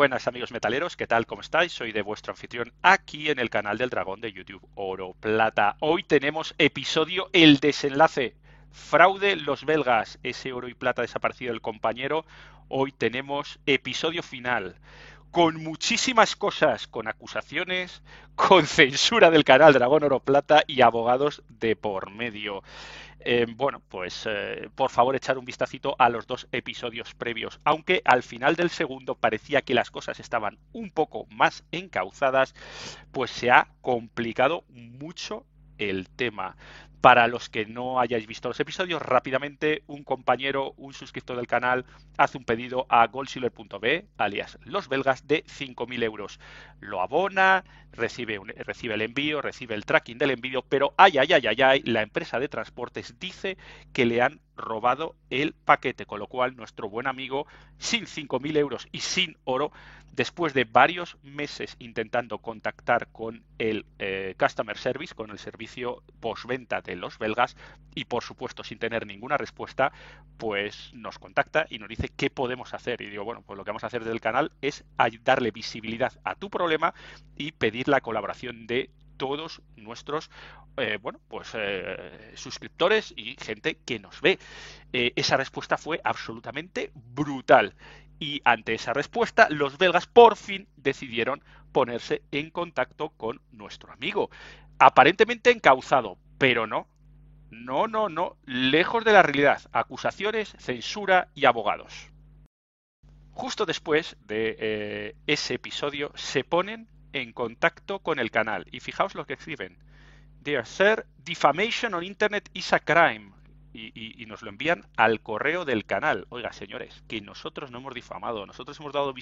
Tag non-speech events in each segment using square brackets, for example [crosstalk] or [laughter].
buenas amigos metaleros, ¿qué tal? ¿Cómo estáis? Soy de vuestro anfitrión aquí en el canal del dragón de YouTube Oro Plata. Hoy tenemos episodio El desenlace. Fraude los belgas, ese oro y plata desaparecido del compañero. Hoy tenemos episodio final con muchísimas cosas, con acusaciones, con censura del canal Dragón Oro Plata y abogados de por medio. Eh, bueno, pues eh, por favor echar un vistacito a los dos episodios previos. Aunque al final del segundo parecía que las cosas estaban un poco más encauzadas, pues se ha complicado mucho el tema. Para los que no hayáis visto los episodios, rápidamente un compañero, un suscriptor del canal, hace un pedido a goldsilver.b, alias los belgas, de 5.000 euros. Lo abona, recibe, recibe el envío, recibe el tracking del envío, pero ay, ay, ay, ay, ay, la empresa de transportes dice que le han robado el paquete, con lo cual nuestro buen amigo, sin 5.000 euros y sin oro, después de varios meses intentando contactar con el eh, Customer Service, con el servicio postventa de los belgas, y por supuesto sin tener ninguna respuesta, pues nos contacta y nos dice qué podemos hacer. Y digo, bueno, pues lo que vamos a hacer desde el canal es darle visibilidad a tu problema y pedir la colaboración de todos nuestros eh, bueno pues eh, suscriptores y gente que nos ve esa respuesta fue absolutamente brutal y ante esa respuesta, los belgas por fin decidieron ponerse en contacto con nuestro amigo. Aparentemente encauzado, pero no. No, no, no. Lejos de la realidad. Acusaciones, censura y abogados. Justo después de eh, ese episodio se ponen en contacto con el canal. Y fijaos lo que escriben. Dear sir, defamation on internet is a crime y, nos lo envían al correo del canal. Oiga, señores, que nosotros no hemos difamado, nosotros hemos dado,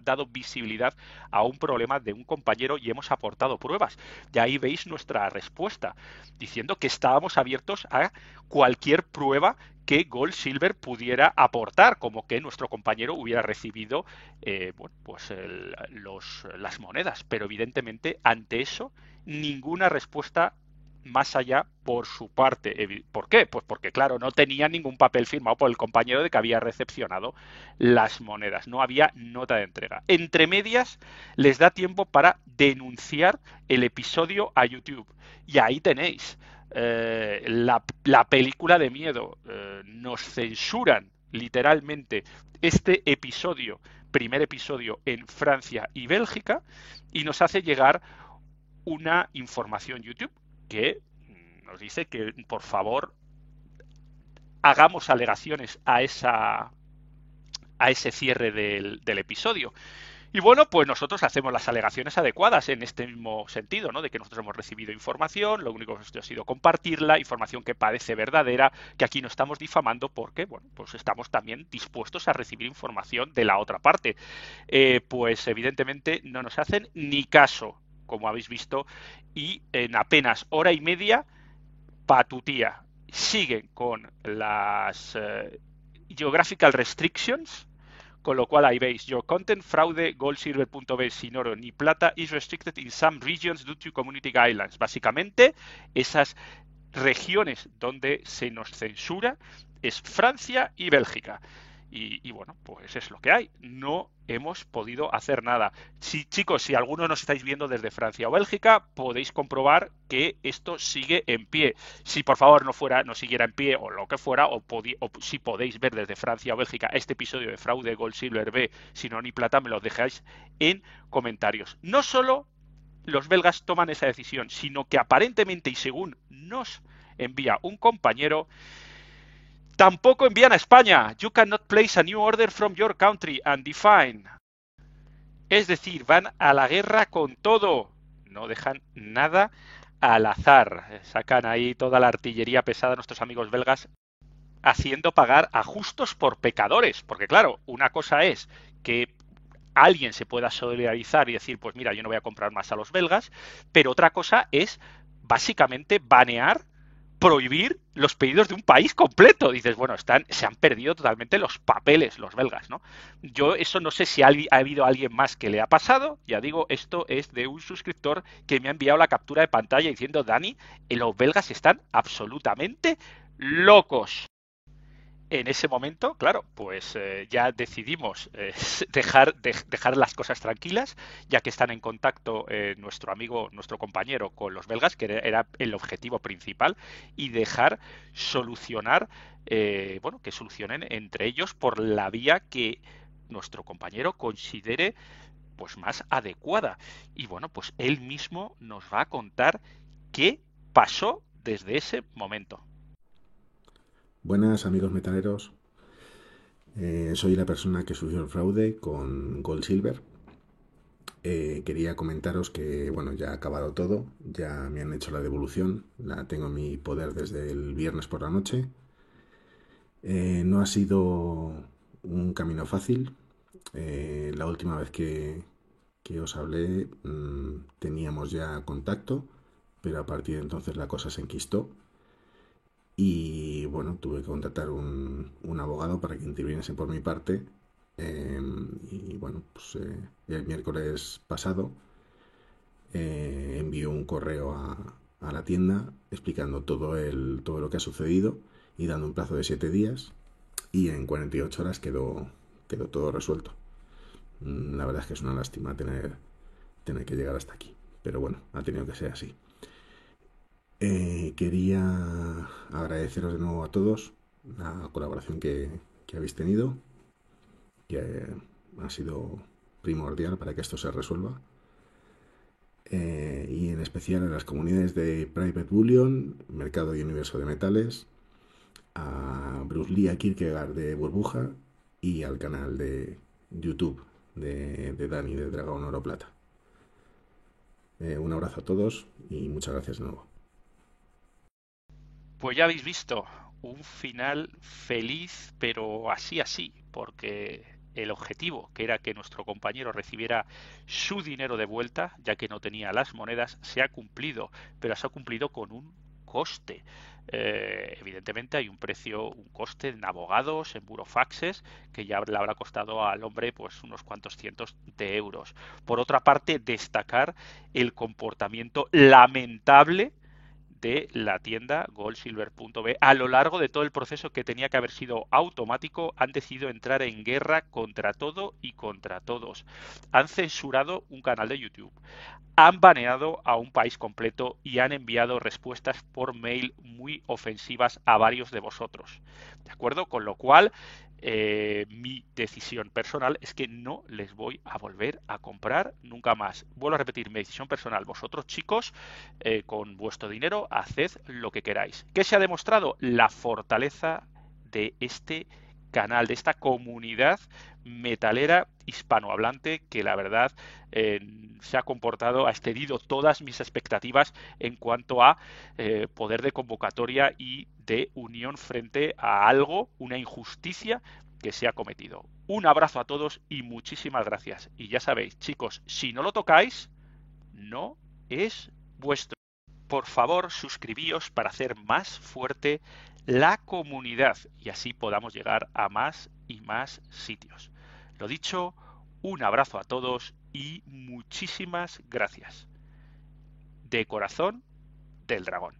dado visibilidad a un problema de un compañero y hemos aportado pruebas. Y ahí veis nuestra respuesta, diciendo que estábamos abiertos a cualquier prueba que Gold Silver pudiera aportar, como que nuestro compañero hubiera recibido eh, bueno, pues los, las monedas. Pero evidentemente, ante eso, ninguna respuesta más allá por su parte. ¿Por qué? Pues porque, claro, no tenía ningún papel firmado por el compañero de que había recepcionado las monedas. No había nota de entrega. Entre medias, les da tiempo para denunciar el episodio a YouTube. Y ahí tenéis eh, la, película de miedo. Eh, nos censuran literalmente este episodio, primer episodio en Francia y Bélgica, y nos hace llegar una información YouTube que nos dice que por favor hagamos alegaciones a esa a ese cierre del, episodio. Y bueno, pues nosotros hacemos las alegaciones adecuadas en este mismo sentido, ¿no? De que nosotros hemos recibido información, lo único que hemos hecho ha sido compartirla, información que parece verdadera, que aquí no estamos difamando porque, bueno, pues estamos también dispuestos a recibir información de la otra parte. Eh, pues evidentemente no nos hacen ni caso como habéis visto, y en apenas hora y media, Patutía sigue con las eh, Geographical Restrictions, con lo cual ahí veis, your content fraude goldsilver.b sin oro ni plata is restricted in some regions due to community guidelines. Básicamente, esas regiones donde se nos censura es Francia y Bélgica. Y, bueno, pues es lo que hay. No hemos podido hacer nada. Si chicos, si alguno nos estáis viendo desde Francia o Bélgica, podéis comprobar que esto sigue en pie. Si por favor no fuera, no siguiera en pie o lo que fuera, o, si podéis ver desde Francia o Bélgica este episodio de fraude Gold Silver B, si no ni plata, me lo dejáis en comentarios. No solo los belgas toman esa decisión, sino que aparentemente y según nos envía un compañero, Tampoco envían a España. You cannot place a new order from your country and define. Es decir, van a la guerra con todo. No dejan nada al azar. Sacan ahí toda la artillería pesada nuestros amigos belgas haciendo pagar a justos por pecadores. Porque claro, una cosa es que alguien se pueda solidarizar y decir, pues mira, yo no voy a comprar más a los belgas, pero otra cosa es básicamente banear prohibir los pedidos de un país completo. Dices, bueno, están, se han perdido totalmente los papeles los belgas, ¿no? Yo eso no sé si ha, habido alguien más que le ha pasado. Ya digo, esto es de un suscriptor que me ha enviado la captura de pantalla diciendo, Dani, los belgas están absolutamente locos. En ese momento, claro, pues eh, ya decidimos eh, [laughs] dejar, las cosas tranquilas, ya que están en contacto eh, nuestro amigo, nuestro compañero con los belgas, que era el objetivo principal, y dejar solucionar, bueno, que solucionen entre ellos por la vía que nuestro compañero considere pues más adecuada. Y bueno, pues él mismo nos va a contar qué pasó desde ese momento. Buenas amigos metaleros, eh, soy la persona que sufrió el fraude con Gold Silver. Eh, quería comentaros que bueno ya ha acabado todo, ya me han hecho la devolución, la tengo en mi poder desde el viernes por la noche. Eh, no ha sido un camino fácil. la última vez que, que os hablé mm, teníamos ya contacto pero a partir de entonces la cosa se enquistó y bueno, tuve que contratar un, abogado para que interviniese por mi parte em, y bueno, pues eh, el miércoles pasado eh, envió un correo a, la tienda explicando todo, el, todo lo que ha sucedido y dando un plazo de 7 días y en 48 horas quedó, quedó todo resuelto. Mm, la verdad es que es una lástima tener, tener que llegar hasta aquí, pero bueno, ha tenido que ser así. Eh, quería agradeceros de nuevo a todos la colaboración que, habéis tenido, que ha sido primordial para que esto se resuelva. Eh, y en especial a las comunidades de Private Bullion, Mercado y Universo de Metales, a Bruce Lee, a Kierkegaard de Burbuja y al canal de YouTube de, de Dani de Dragón Oro Plata. Eh, un abrazo a todos y muchas gracias de nuevo. Pues ya habéis visto un final feliz, pero así así, porque el objetivo, que era que nuestro compañero recibiera su dinero de vuelta, ya que no tenía las monedas, se ha cumplido, pero se ha cumplido con un coste. Eh, evidentemente hay un precio, un coste en abogados, en burofaxes, que ya le habrá costado al hombre pues unos cuantos cientos de euros. Por otra parte, destacar el comportamiento lamentable de la tienda goldsilver.b. A lo largo de todo el proceso que tenía que haber sido automático, han decidido entrar en guerra contra todo y contra todos. Han censurado un canal de YouTube, han baneado a un país completo y han enviado respuestas por mail muy ofensivas a varios de vosotros. ¿De acuerdo? Con lo cual, eh, mi decisión personal es que no les voy a volver a comprar nunca más. Vuelvo a repetir, mi decisión personal. Vosotros, chicos, eh, con vuestro dinero, haced lo que queráis. ¿Qué se ha demostrado? La fortaleza de este canal, de esta comunidad metalera hispanohablante que la verdad eh, se ha comportado, ha excedido todas mis expectativas en cuanto a eh, poder de convocatoria y de unión frente a algo, una injusticia que se ha cometido. Un abrazo a todos y muchísimas gracias. Y ya sabéis, chicos, si no lo tocáis, no es vuestro. Por favor, suscribíos para hacer más fuerte la comunidad y así podamos llegar a más y más sitios. Lo dicho, un abrazo a todos y muchísimas gracias. De corazón del dragón.